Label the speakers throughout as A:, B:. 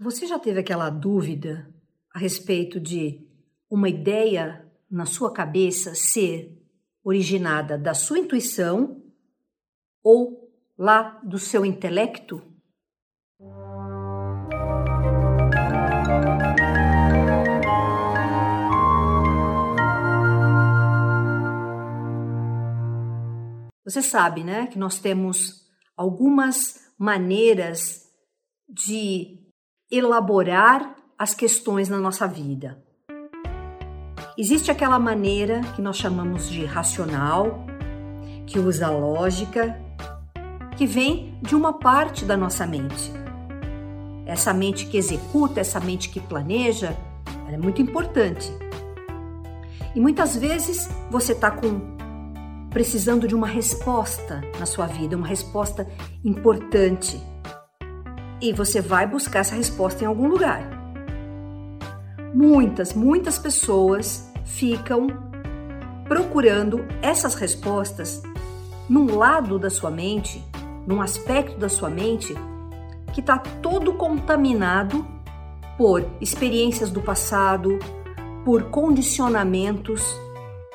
A: Você já teve aquela dúvida a respeito de uma ideia na sua cabeça ser originada da sua intuição ou lá do seu intelecto? Você sabe, né, que nós temos algumas maneiras de elaborar as questões na nossa vida. Existe aquela maneira que nós chamamos de racional, que usa a lógica, que vem de uma parte da nossa mente. Essa mente que executa, essa mente que planeja, ela é muito importante. E muitas vezes você está com precisando de uma resposta na sua vida, uma resposta importante. E você vai buscar essa resposta em algum lugar. Muitas, muitas pessoas ficam procurando essas respostas num lado da sua mente, num aspecto da sua mente que está todo contaminado por experiências do passado, por condicionamentos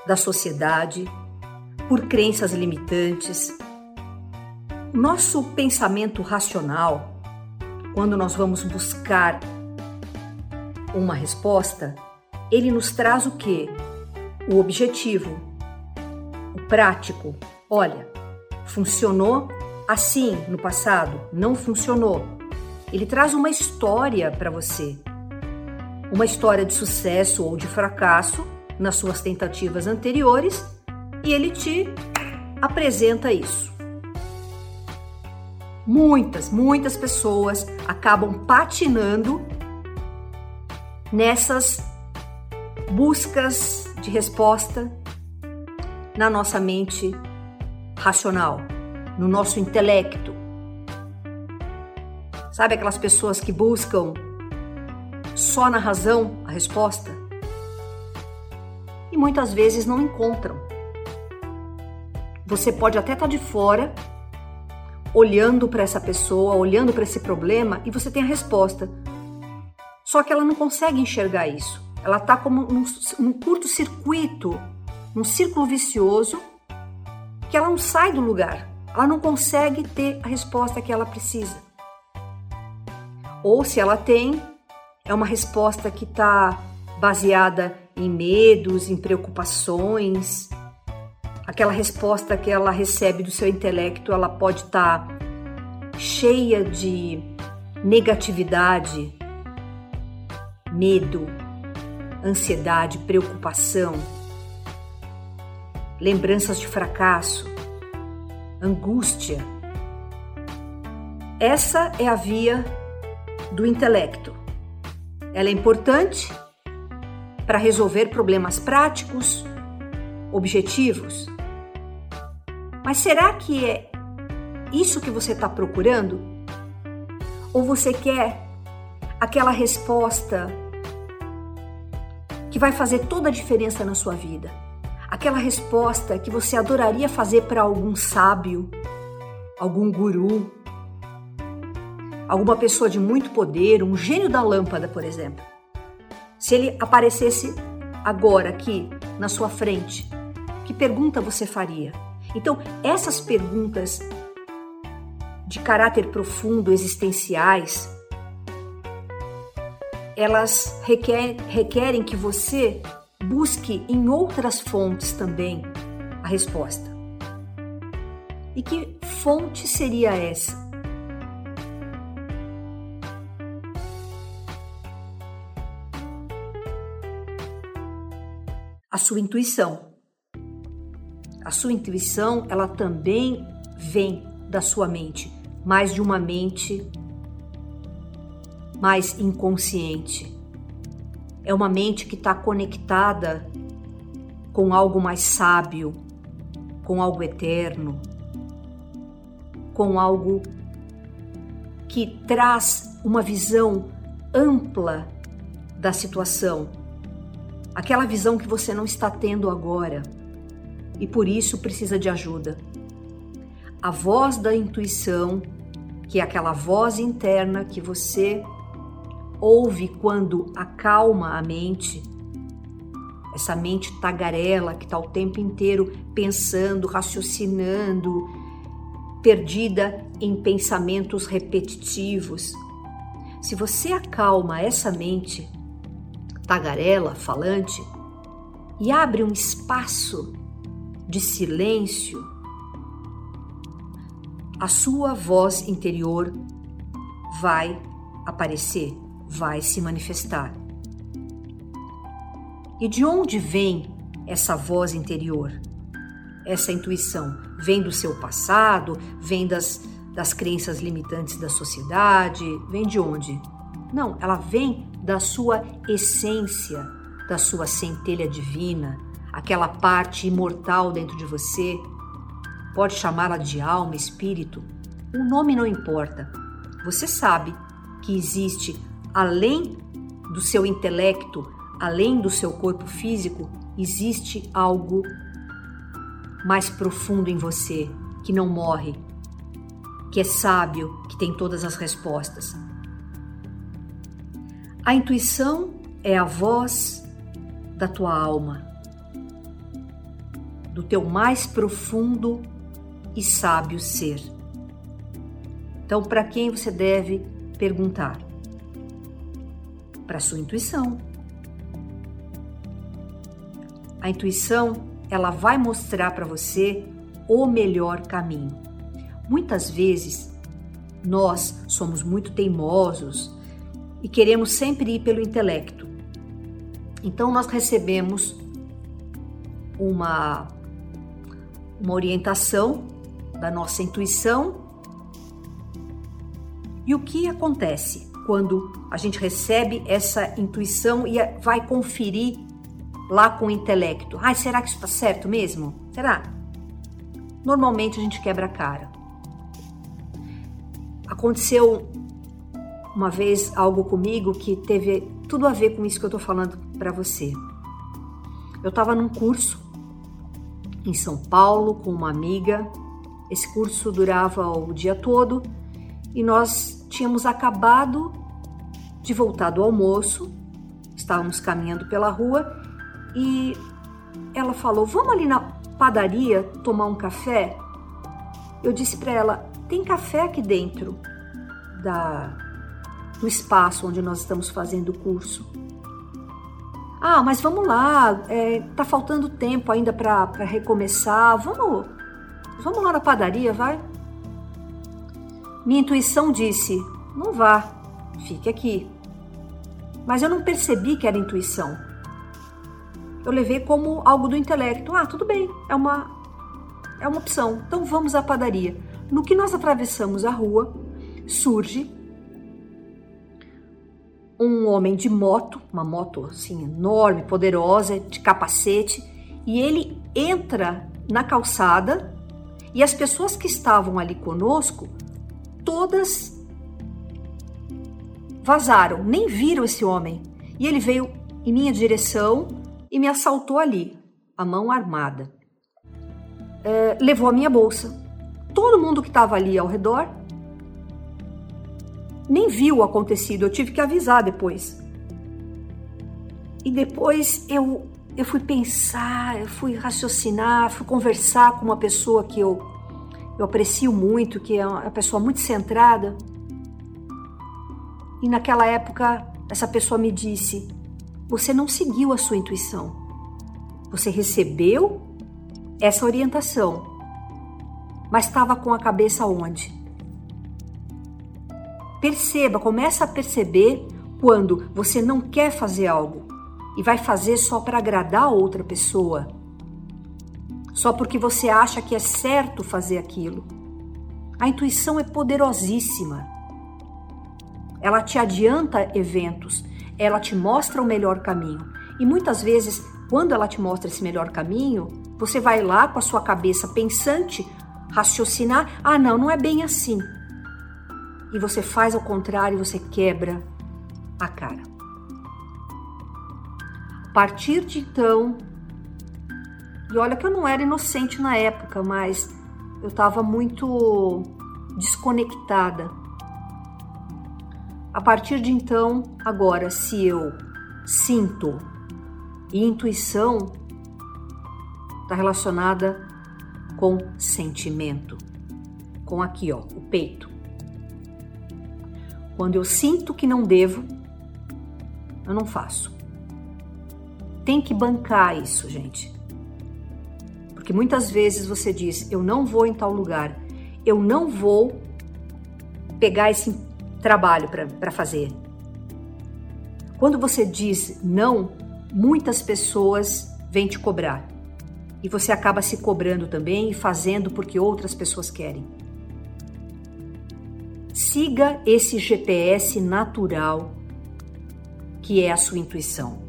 A: da sociedade, por crenças limitantes. Nosso pensamento racional, quando nós vamos buscar uma resposta, ele nos traz o que? O objetivo, o prático. Olha, funcionou assim no passado, não funcionou. Ele traz uma história para você, uma história de sucesso ou de fracasso nas suas tentativas anteriores e ele te apresenta isso. Muitas, muitas pessoas acabam patinando nessas buscas de resposta na nossa mente racional, no nosso intelecto. Sabe aquelas pessoas que buscam só na razão a resposta? E muitas vezes não encontram. Você pode até estar tá de fora, olhando para essa pessoa, olhando para esse problema e você tem a resposta. Só que ela não consegue enxergar isso. Ela está como num, num curto-circuito, num círculo vicioso, que ela não sai do lugar. Ela não consegue ter a resposta que ela precisa. Ou se ela tem, é uma resposta que está baseada em medos, em preocupações, aquela resposta que ela recebe do seu intelecto, ela pode estar tá cheia de negatividade, medo, ansiedade, preocupação, lembranças de fracasso, angústia. Essa é a via do intelecto. Ela é importante para resolver problemas práticos, objetivos, mas será que é isso que você está procurando? Ou você quer aquela resposta que vai fazer toda a diferença na sua vida? Aquela resposta que você adoraria fazer para algum sábio, algum guru, alguma pessoa de muito poder, um gênio da lâmpada, por exemplo. Se ele aparecesse agora aqui na sua frente, que pergunta você faria? Então, essas perguntas de caráter profundo, existenciais, elas requer, requerem que você busque em outras fontes também a resposta. E que fonte seria essa? A sua intuição. A sua intuição, ela também vem da sua mente, mais de uma mente mais inconsciente. É uma mente que está conectada com algo mais sábio, com algo eterno, com algo que traz uma visão ampla da situação, aquela visão que você não está tendo agora e por isso precisa de ajuda. A voz da intuição, que é aquela voz interna que você ouve quando acalma a mente, essa mente tagarela que está o tempo inteiro pensando, raciocinando, perdida em pensamentos repetitivos. Se você acalma essa mente tagarela, falante, e abre um espaço de silêncio, a sua voz interior vai aparecer, vai se manifestar. E de onde vem essa voz interior? Essa intuição vem do seu passado, vem das, das crenças limitantes da sociedade, vem de onde? Não, ela vem da sua essência, da sua centelha divina, aquela parte imortal dentro de você. Pode chamá-la de alma, espírito, o nome não importa. Você sabe que existe além do seu intelecto, além do seu corpo físico, existe algo mais profundo em você que não morre, que é sábio, que tem todas as respostas. A intuição é a voz da tua alma, do teu mais profundo e sábio ser. Então, para quem você deve perguntar? Para sua intuição. A intuição, ela vai mostrar para você o melhor caminho. Muitas vezes nós somos muito teimosos, e queremos sempre ir pelo intelecto. Então nós recebemos uma uma orientação da nossa intuição. E o que acontece quando a gente recebe essa intuição e vai conferir lá com o intelecto? Ai, será que isso está certo mesmo? Será? Normalmente a gente quebra a cara. Aconteceu uma vez algo comigo que teve tudo a ver com isso que eu tô falando para você. Eu estava num curso em São Paulo com uma amiga. Esse curso durava o dia todo e nós tínhamos acabado de voltar do almoço. Estávamos caminhando pela rua e ela falou: "Vamos ali na padaria tomar um café?" Eu disse para ela: "Tem café aqui dentro da no espaço onde nós estamos fazendo o curso. Ah, mas vamos lá, é, tá faltando tempo ainda para recomeçar. Vamos, vamos lá na padaria, vai? Minha intuição disse: não vá, fique aqui. Mas eu não percebi que era intuição. Eu levei como algo do intelecto. Ah, tudo bem, é uma, é uma opção. Então vamos à padaria. No que nós atravessamos a rua, surge um homem de moto, uma moto assim enorme, poderosa, de capacete, e ele entra na calçada e as pessoas que estavam ali conosco, todas vazaram, nem viram esse homem. E ele veio em minha direção e me assaltou ali, a mão armada. É, levou a minha bolsa. Todo mundo que estava ali ao redor nem viu o acontecido, eu tive que avisar depois. E depois eu, eu fui pensar, eu fui raciocinar, fui conversar com uma pessoa que eu, eu aprecio muito, que é uma pessoa muito centrada. E naquela época, essa pessoa me disse: Você não seguiu a sua intuição. Você recebeu essa orientação, mas estava com a cabeça onde? Perceba, começa a perceber quando você não quer fazer algo e vai fazer só para agradar a outra pessoa, só porque você acha que é certo fazer aquilo. A intuição é poderosíssima. Ela te adianta eventos, ela te mostra o melhor caminho. E muitas vezes, quando ela te mostra esse melhor caminho, você vai lá com a sua cabeça pensante raciocinar: ah, não, não é bem assim e você faz ao contrário, você quebra a cara. A partir de então, e olha que eu não era inocente na época, mas eu estava muito desconectada. A partir de então, agora, se eu sinto e intuição está relacionada com sentimento, com aqui, ó, o peito. Quando eu sinto que não devo, eu não faço. Tem que bancar isso, gente. Porque muitas vezes você diz: eu não vou em tal lugar, eu não vou pegar esse trabalho para fazer. Quando você diz não, muitas pessoas vêm te cobrar. E você acaba se cobrando também e fazendo porque outras pessoas querem. Siga esse GPS natural que é a sua intuição.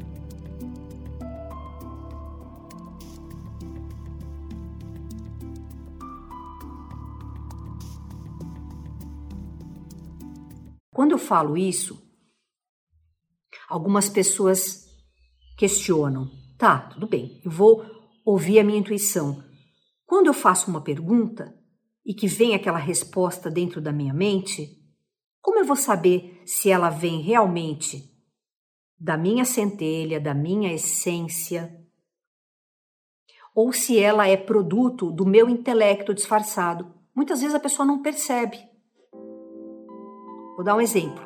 A: Quando eu falo isso, algumas pessoas questionam. Tá, tudo bem, eu vou ouvir a minha intuição. Quando eu faço uma pergunta e que vem aquela resposta dentro da minha mente, como eu vou saber se ela vem realmente da minha centelha, da minha essência, ou se ela é produto do meu intelecto disfarçado? Muitas vezes a pessoa não percebe. Vou dar um exemplo.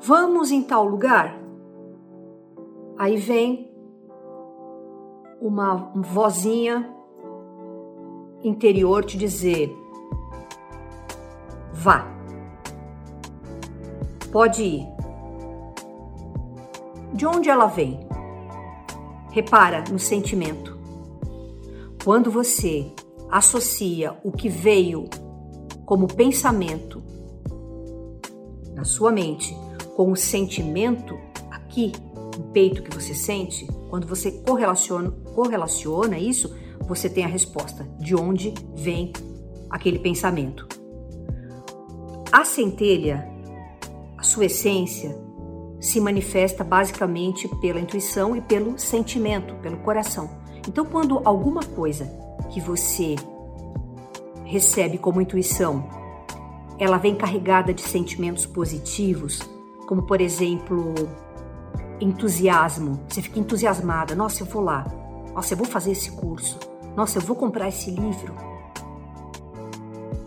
A: Vamos em tal lugar? Aí vem uma vozinha interior te dizer: vá, pode ir. De onde ela vem? Repara no sentimento. Quando você associa o que veio como pensamento na sua mente com o sentimento aqui no peito que você sente, quando você correlaciona, correlaciona isso, você tem a resposta de onde vem aquele pensamento. A centelha, a sua essência, se manifesta basicamente pela intuição e pelo sentimento, pelo coração. Então, quando alguma coisa que você recebe como intuição ela vem carregada de sentimentos positivos, como por exemplo, entusiasmo. Você fica entusiasmada, nossa, eu vou lá. Nossa, eu vou fazer esse curso. Nossa, eu vou comprar esse livro.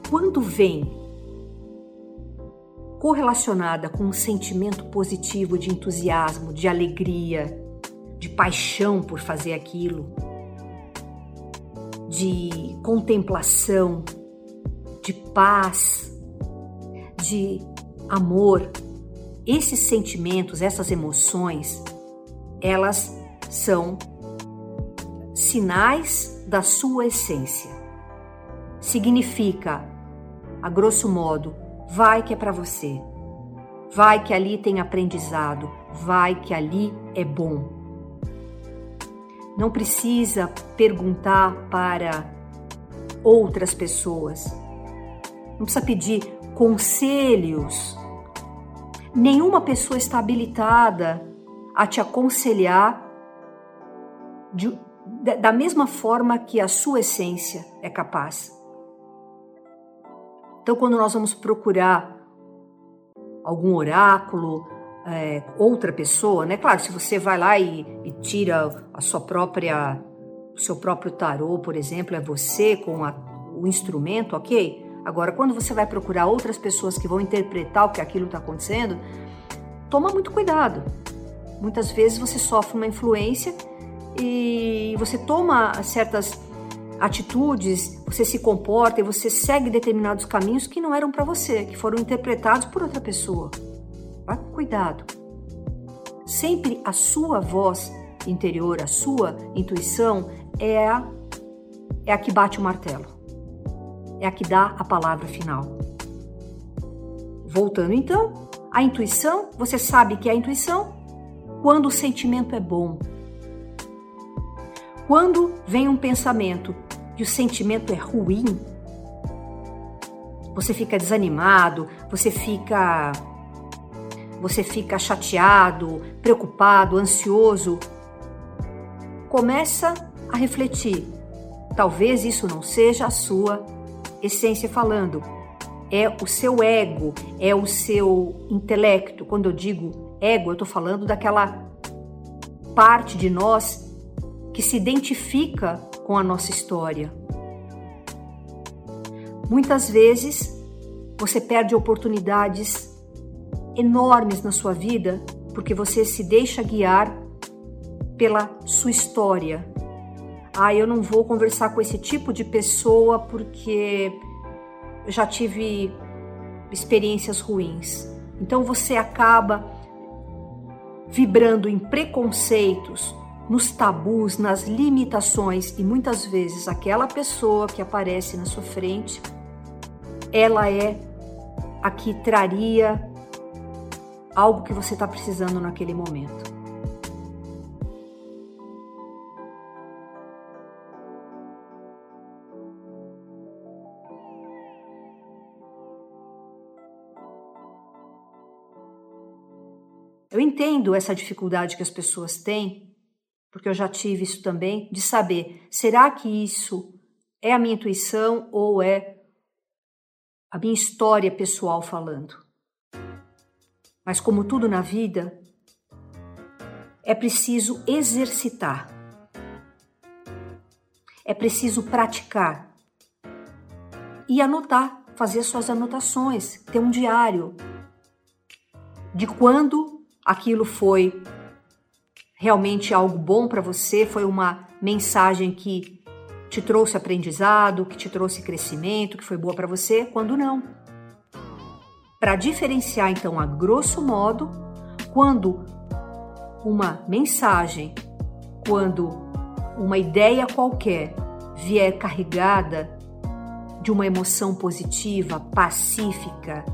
A: Quando vem correlacionada com um sentimento positivo de entusiasmo, de alegria, de paixão por fazer aquilo, de contemplação, de paz, de amor, esses sentimentos, essas emoções, elas são sinais da sua essência. Significa, a grosso modo, vai que é para você. Vai que ali tem aprendizado, vai que ali é bom. Não precisa perguntar para outras pessoas. Não precisa pedir conselhos. Nenhuma pessoa está habilitada a te aconselhar de, da mesma forma que a sua essência é capaz. Então, quando nós vamos procurar algum oráculo, é, outra pessoa, né? Claro, se você vai lá e, e, tira a sua própria, o seu próprio tarô, por exemplo, é você com a, o instrumento, ok? Agora, quando você vai procurar outras pessoas que vão interpretar o que aquilo está acontecendo, toma muito cuidado. Muitas vezes você sofre uma influência e você toma certas atitudes, você se comporta e você segue determinados caminhos que não eram para você, que foram interpretados por outra pessoa. Com cuidado. Sempre a sua voz interior, a sua intuição é a, é a que bate o martelo é a que dá a palavra final. Voltando então, a intuição, você sabe que é a intuição quando o sentimento é bom. Quando vem um pensamento e o sentimento é ruim, você fica desanimado, você fica você fica chateado, preocupado, ansioso. Começa a refletir. Talvez isso não seja a sua essência falando. é o seu ego, é o seu intelecto. Quando eu digo ego, eu estou falando daquela parte de nós que se identifica com a nossa história. Muitas vezes você perde oportunidades enormes na sua vida porque você se deixa guiar pela sua história. Ah, eu não vou conversar com esse tipo de pessoa porque eu já tive experiências ruins. Então você acaba vibrando em preconceitos, nos tabus, nas limitações e muitas vezes aquela pessoa que aparece na sua frente, ela é a que traria algo que você está precisando naquele momento. Eu entendo essa dificuldade que as pessoas têm, porque eu já tive isso também, de saber: será que isso é a minha intuição ou é a minha história pessoal falando? Mas, como tudo na vida, é preciso exercitar, é preciso praticar e anotar, fazer suas anotações, ter um diário de quando aquilo foi realmente algo bom para você, foi uma mensagem que te trouxe aprendizado, que te trouxe crescimento, que foi boa para você, quando não. Para diferenciar, então, a grosso modo, quando uma mensagem, quando uma ideia qualquer vier carregada de uma emoção positiva, pacífica,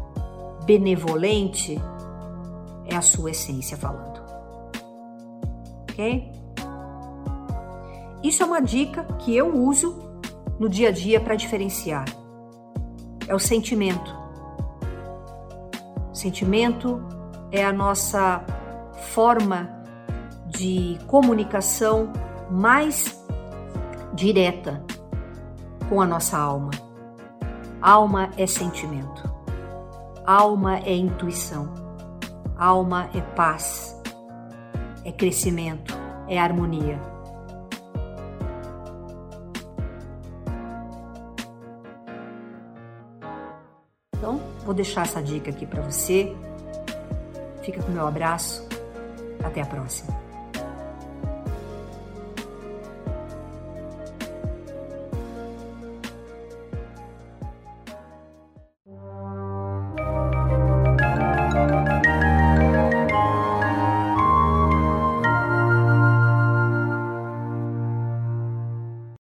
A: benevolente, é a sua essência falando. Ok? Isso é uma dica que eu uso no dia a dia para diferenciar. É o sentimento. Sentimento é a nossa forma de comunicação mais direta com a nossa alma. Alma é sentimento. Alma é intuição. Alma é paz, é crescimento, é harmonia. Então, vou deixar essa dica aqui para você. Fica com meu abraço. Até a próxima.